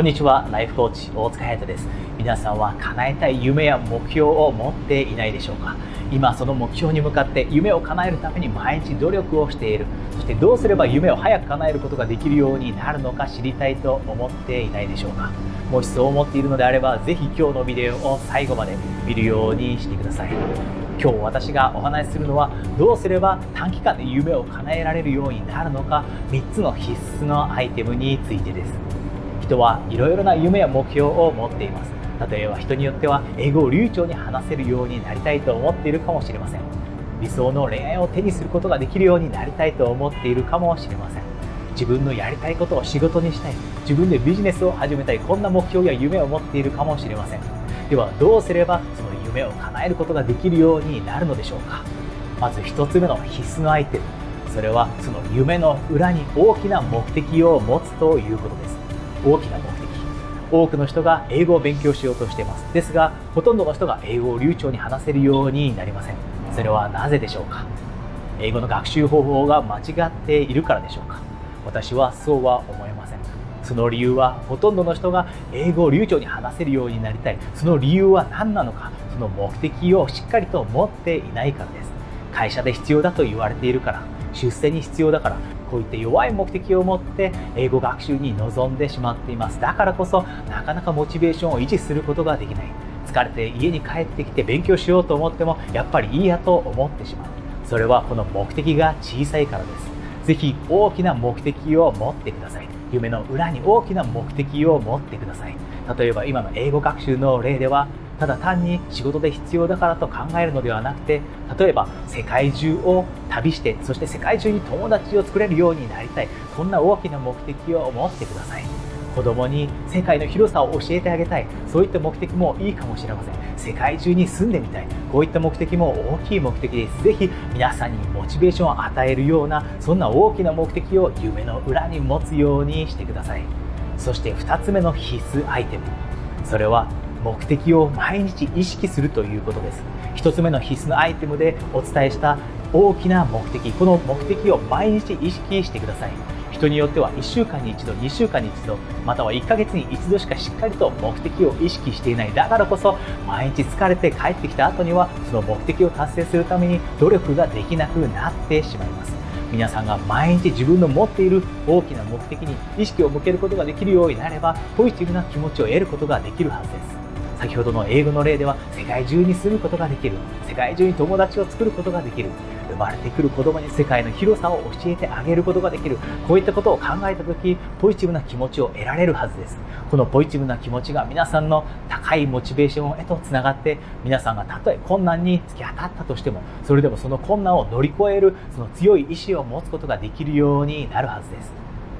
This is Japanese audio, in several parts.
こんにちはライフコーチ大塚隼人です。皆さんは叶えたい夢や目標を持っていないでしょうか？今その目標に向かって夢を叶えるために毎日努力をしている。そしてどうすれば夢を早く叶えることができるようになるのか知りたいと思っていないでしょうか？もしそう思っているのであればぜひ今日のビデオを最後まで見るようにしてください。今日私がお話しするのはどうすれば短期間で夢を叶えられるようになるのか？3つの必須のアイテムについてです。人はいろいろな夢や目標を持っています。例えば人によっては英語を流暢に話せるようになりたいと思っているかもしれません。理想の恋愛を手にすることができるようになりたいと思っているかもしれません。自分のやりたいことを仕事にしたい。自分でビジネスを始めたい。こんな目標や夢を持っているかもしれません。ではどうすればその夢を叶えることができるようになるのでしょうか。まず1つ目の必須のアイテム。それはその夢の裏に大きな目的を持つということです。大きな目的。多くの人が英語を勉強しようとしています。ですがほとんどの人が英語を流暢に話せるようになりません。それはなぜでしょうか？英語の学習方法が間違っているからでしょうか？私はそうは思いません。その理由はほとんどの人が英語を流暢に話せるようになりたい。その理由は何なのか？その目的をしっかりと持っていないからです。会社で必要だと言われているから。出世に必要だから。こういった弱い目的を持って英語学習に臨んでしまっています。だからこそなかなかモチベーションを維持することができない。疲れて家に帰ってきて勉強しようと思ってもやっぱりいいやと思ってしまう。それはこの目的が小さいからです。ぜひ大きな目的を持ってください。夢の裏に大きな目的を持ってください。例えば今の英語学習の例ではただ単に仕事で必要だからと考えるのではなくて例えば世界中を旅してそして世界中に友達を作れるようになりたい。こんな大きな目的を持ってください。子供に世界の広さを教えてあげたい。そういった目的もいいかもしれません。世界中に住んでみたい。こういった目的も大きい目的です。ぜひ皆さんにモチベーションを与えるようなそんな大きな目的を夢の裏に持つようにしてください。そして2つ目の必須アイテム。それは目的を毎日意識するということです。1つ目の必須のアイテムでお伝えした大きな目的。この目的を毎日意識してください。人によっては1週間に1度2週間に1度または1ヶ月に1度しかしっかりと目的を意識していない。だからこそ毎日疲れて帰ってきた後にはその目的を達成するために努力ができなくなってしまいます。皆さんが毎日自分の持っている大きな目的に意識を向けることができるようになればポジティブな気持ちを得ることができるはずです。先ほどの英語の例では世界中に住むことができる世界中に友達を作ることができる生まれてくる子供に世界の広さを教えてあげることができるこういったことを考えた時ポジティブな気持ちを得られるはずです。このポジティブな気持ちが皆さんの高いモチベーションへとつながって皆さんがたとえ困難に突き当たったとしてもそれでもその困難を乗り越えるその強い意志を持つことができるようになるはずです。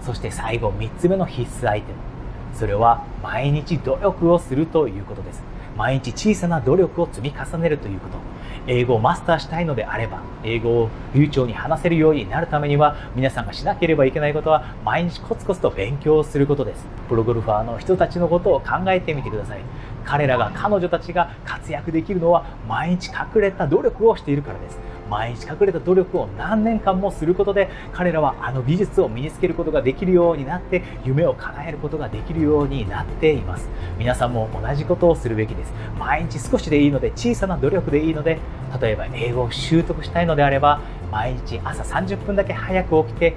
そして最後3つ目の必須アイテム。それは毎日努力をするということです。毎日小さな努力を積み重ねるということ。英語をマスターしたいのであれば英語を流暢に話せるようになるためには皆さんがしなければいけないことは毎日コツコツと勉強をすることです。プロゴルファーの人たちのことを考えてみてください。彼らが彼女たちが活躍できるのは毎日隠れた努力をしているからです。毎日隠れた努力を何年間もすることで彼らはあの技術を身につけることができるようになって夢を叶えることができるようになっています。皆さんも同じことをするべきです。毎日少しでいいので小さな努力でいいので例えば英語を習得したいのであれば毎日朝30分だけ早く起きて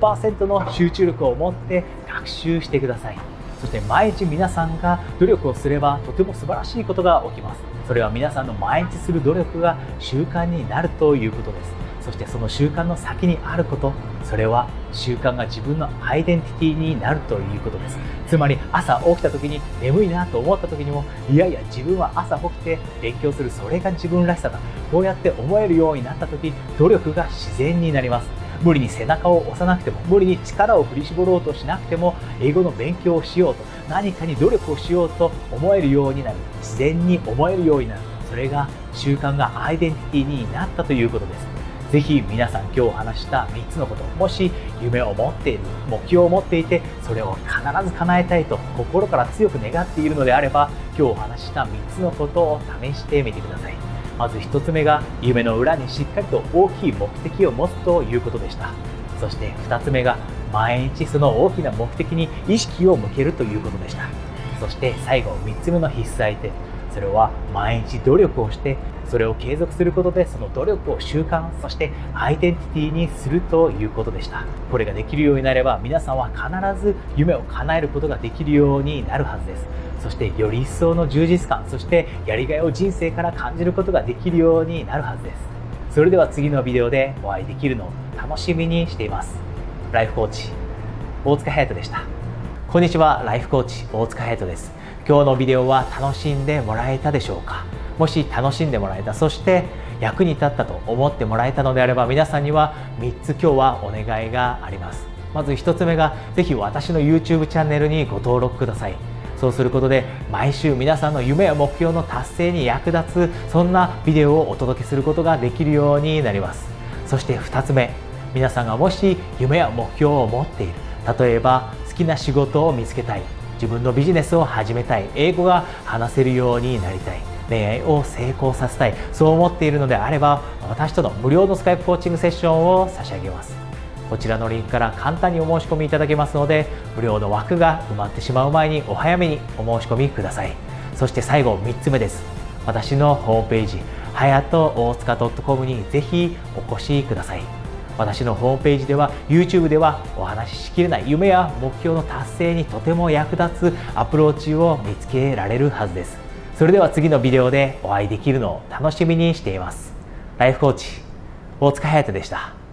100%の集中力を持って学習してください。そして毎日皆さんが努力をすればとても素晴らしいことが起きます。それは皆さんの毎日する努力が習慣になるということです。そしてその習慣の先にあること。それは習慣が自分のアイデンティティになるということです。つまり朝起きた時に眠いなと思った時にもいやいや自分は朝起きて勉強する。それが自分らしさだ。こうやって思えるようになった時努力が自然になります。無理に背中を押さなくても無理に力を振り絞ろうとしなくても英語の勉強をしようと何かに努力をしようと思えるようになる。自然に思えるようになる。それが習慣がアイデンティティになったということです。ぜひ皆さん今日話した3つのこともし夢を持っている目標を持っていてそれを必ず叶えたいと心から強く願っているのであれば今日お話した3つのことを試してみてください。まず1つ目が夢の裏にしっかりと大きい目的を持つということでした。そして2つ目が毎日その大きな目的に意識を向けるということでした。そして最後3つ目の必須相手。それは毎日努力をしてそれを継続することでその努力を習慣そしてアイデンティティにするということでした。これができるようになれば皆さんは必ず夢を叶えることができるようになるはずです。そしてより一層の充実感そしてやりがいを人生から感じることができるようになるはずです。それでは次のビデオでお会いできるのを楽しみにしています。ライフコーチ大塚隼人でした。こんにちはライフコーチ大塚隼人です。今日のビデオは楽しんでもらえたでしょうか？もし楽しんでもらえたそして役に立ったと思ってもらえたのであれば皆さんには3つ今日はお願いがあります。まず1つ目がぜひ私の YouTube チャンネルにご登録ください。そうすることで毎週皆さんの夢や目標の達成に役立つそんなビデオをお届けすることができるようになります。そして2つ目皆さんがもし夢や目標を持っている例えばきな仕事を見つけたい。自分のビジネスを始めたい。英語が話せるようになりたい。恋愛を成功させたい。そう思っているのであれば私との無料のスカイプコーチングセッションを差し上げます。こちらのリンクから簡単にお申し込みいただけますので無料の枠が埋まってしまう前にお早めにお申し込みください。そして最後3つ目です。私のホームページはやと大塚 .com にぜひお越しください。私のホームページでは YouTube ではお話ししきれない夢や目標の達成にとても役立つアプローチを見つけられるはずです。それでは次のビデオでお会いできるのを楽しみにしています。ライフコーチ大塚隼人でした。